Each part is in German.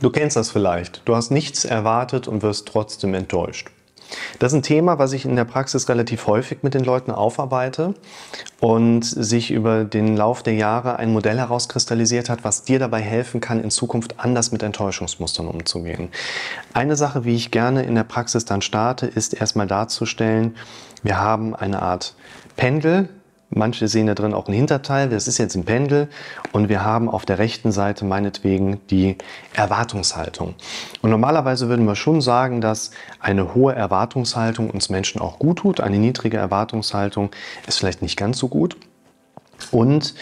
Du kennst das vielleicht. Du hast nichts erwartet und wirst trotzdem enttäuscht. Das ist ein Thema, was ich in der Praxis relativ häufig mit den Leuten aufarbeite und sich über den Lauf der Jahre ein Modell herauskristallisiert hat, was dir dabei helfen kann, in Zukunft anders mit Enttäuschungsmustern umzugehen. Eine Sache, wie ich gerne in der Praxis dann starte, ist erstmal darzustellen, wir haben eine Art Pendel, Manche sehen da drin auch ein Hinterteil, das ist jetzt ein Pendel und wir haben auf der rechten Seite meinetwegen die Erwartungshaltung. Und normalerweise würden wir schon sagen, dass eine hohe Erwartungshaltung uns Menschen auch gut tut. Eine niedrige Erwartungshaltung ist vielleicht nicht ganz so gut. Und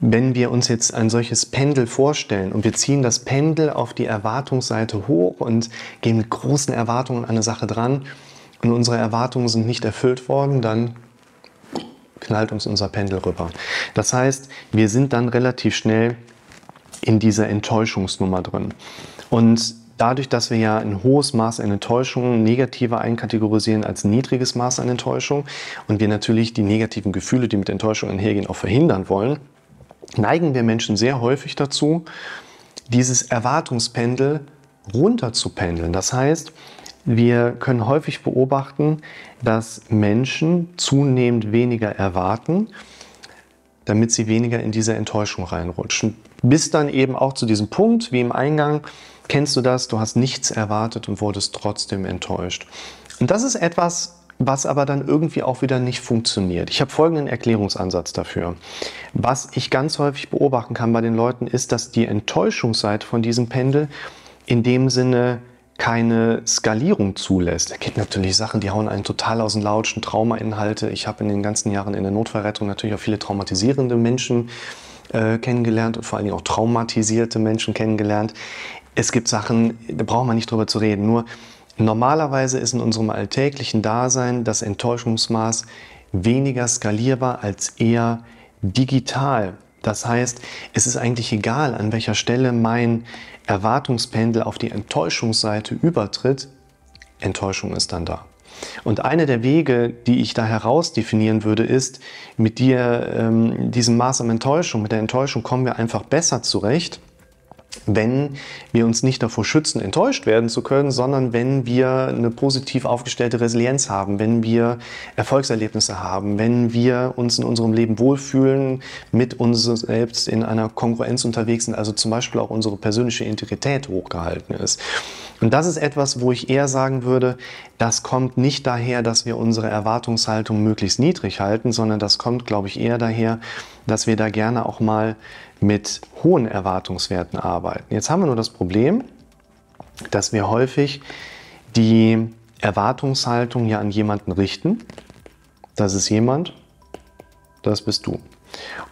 wenn wir uns jetzt ein solches Pendel vorstellen und wir ziehen das Pendel auf die Erwartungsseite hoch und gehen mit großen Erwartungen an eine Sache dran und unsere Erwartungen sind nicht erfüllt worden, dann knallt uns unser Pendel rüber. Das heißt, wir sind dann relativ schnell in dieser Enttäuschungsnummer drin. Und dadurch, dass wir ja ein hohes Maß an Enttäuschung negativer einkategorisieren als niedriges Maß an Enttäuschung und wir natürlich die negativen Gefühle, die mit Enttäuschung einhergehen, auch verhindern wollen, neigen wir Menschen sehr häufig dazu, dieses Erwartungspendel runterzupendeln. Das heißt, wir können häufig beobachten, dass Menschen zunehmend weniger erwarten, damit sie weniger in diese Enttäuschung reinrutschen. Bis dann eben auch zu diesem Punkt, wie im Eingang, kennst du das, du hast nichts erwartet und wurdest trotzdem enttäuscht. Und das ist etwas, was aber dann irgendwie auch wieder nicht funktioniert. Ich habe folgenden Erklärungsansatz dafür. Was ich ganz häufig beobachten kann bei den Leuten ist, dass die Enttäuschungsseite von diesem Pendel in dem Sinne keine Skalierung zulässt. Es gibt natürlich Sachen, die hauen einen total aus dem Lautschen, Traumainhalte. Ich habe in den ganzen Jahren in der Notfallrettung natürlich auch viele traumatisierende Menschen äh, kennengelernt und vor allen Dingen auch traumatisierte Menschen kennengelernt. Es gibt Sachen, da braucht man nicht drüber zu reden. Nur normalerweise ist in unserem alltäglichen Dasein das Enttäuschungsmaß weniger skalierbar als eher digital. Das heißt, es ist eigentlich egal, an welcher Stelle mein Erwartungspendel auf die Enttäuschungsseite übertritt, Enttäuschung ist dann da. Und eine der Wege, die ich da herausdefinieren würde, ist, mit dir, ähm, diesem Maß an Enttäuschung, mit der Enttäuschung kommen wir einfach besser zurecht wenn wir uns nicht davor schützen, enttäuscht werden zu können, sondern wenn wir eine positiv aufgestellte Resilienz haben, wenn wir Erfolgserlebnisse haben, wenn wir uns in unserem Leben wohlfühlen, mit uns selbst in einer Kongruenz unterwegs sind, also zum Beispiel auch unsere persönliche Integrität hochgehalten ist. Und das ist etwas, wo ich eher sagen würde, das kommt nicht daher, dass wir unsere Erwartungshaltung möglichst niedrig halten, sondern das kommt, glaube ich, eher daher, dass wir da gerne auch mal mit hohen Erwartungswerten arbeiten. Jetzt haben wir nur das Problem, dass wir häufig die Erwartungshaltung ja an jemanden richten. Das ist jemand, das bist du.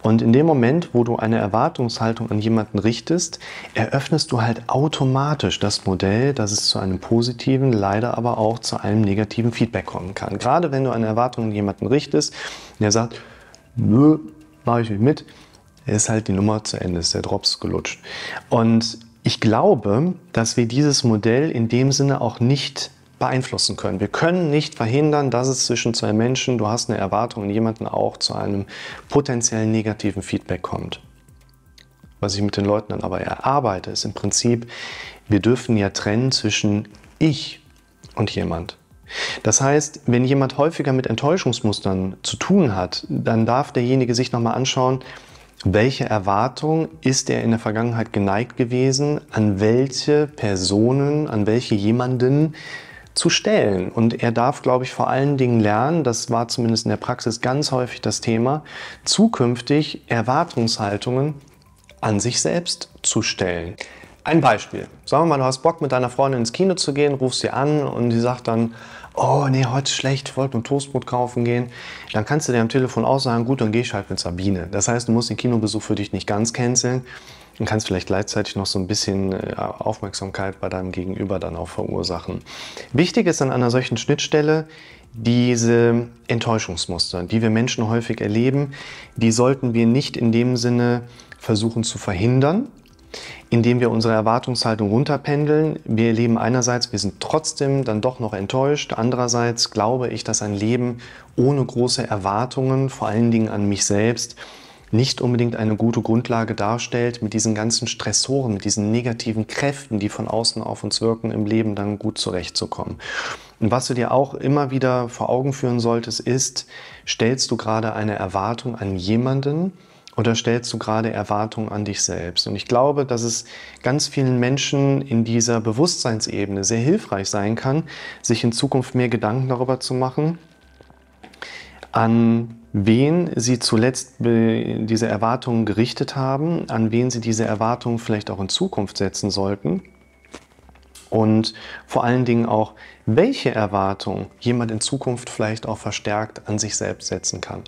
Und in dem Moment, wo du eine Erwartungshaltung an jemanden richtest, eröffnest du halt automatisch das Modell, dass es zu einem positiven, leider aber auch zu einem negativen Feedback kommen kann. Gerade wenn du eine Erwartung an jemanden richtest, der sagt, nö, mache ich nicht mit, ist halt die Nummer zu Ende, ist der Drops gelutscht. Und ich glaube, dass wir dieses Modell in dem Sinne auch nicht beeinflussen können. Wir können nicht verhindern, dass es zwischen zwei Menschen, du hast eine Erwartung und jemanden auch zu einem potenziellen negativen Feedback kommt. Was ich mit den Leuten dann aber erarbeite, ist im Prinzip, wir dürfen ja trennen zwischen ich und jemand. Das heißt, wenn jemand häufiger mit Enttäuschungsmustern zu tun hat, dann darf derjenige sich nochmal anschauen, welche Erwartung ist er in der Vergangenheit geneigt gewesen, an welche Personen, an welche jemanden zu stellen. Und er darf, glaube ich, vor allen Dingen lernen, das war zumindest in der Praxis ganz häufig das Thema, zukünftig Erwartungshaltungen an sich selbst zu stellen. Ein Beispiel. Sagen wir mal, du hast Bock mit deiner Freundin ins Kino zu gehen, rufst sie an und die sagt dann, oh nee, heute ist schlecht, ich wollte ein Toastbrot kaufen gehen, dann kannst du dir am Telefon auch sagen, gut, dann gehe ich halt mit Sabine. Das heißt, du musst den Kinobesuch für dich nicht ganz canceln und kannst vielleicht gleichzeitig noch so ein bisschen äh, Aufmerksamkeit bei deinem Gegenüber dann auch verursachen. Wichtig ist an einer solchen Schnittstelle, diese Enttäuschungsmuster, die wir Menschen häufig erleben, die sollten wir nicht in dem Sinne versuchen zu verhindern, indem wir unsere Erwartungshaltung runterpendeln. Wir erleben einerseits, wir sind trotzdem dann doch noch enttäuscht. Andererseits glaube ich, dass ein Leben ohne große Erwartungen, vor allen Dingen an mich selbst, nicht unbedingt eine gute Grundlage darstellt, mit diesen ganzen Stressoren, mit diesen negativen Kräften, die von außen auf uns wirken, im Leben dann gut zurechtzukommen. Und was du dir auch immer wieder vor Augen führen solltest, ist, stellst du gerade eine Erwartung an jemanden, oder stellst du gerade Erwartungen an dich selbst? Und ich glaube, dass es ganz vielen Menschen in dieser Bewusstseinsebene sehr hilfreich sein kann, sich in Zukunft mehr Gedanken darüber zu machen, an wen sie zuletzt diese Erwartungen gerichtet haben, an wen sie diese Erwartungen vielleicht auch in Zukunft setzen sollten und vor allen Dingen auch, welche Erwartungen jemand in Zukunft vielleicht auch verstärkt an sich selbst setzen kann.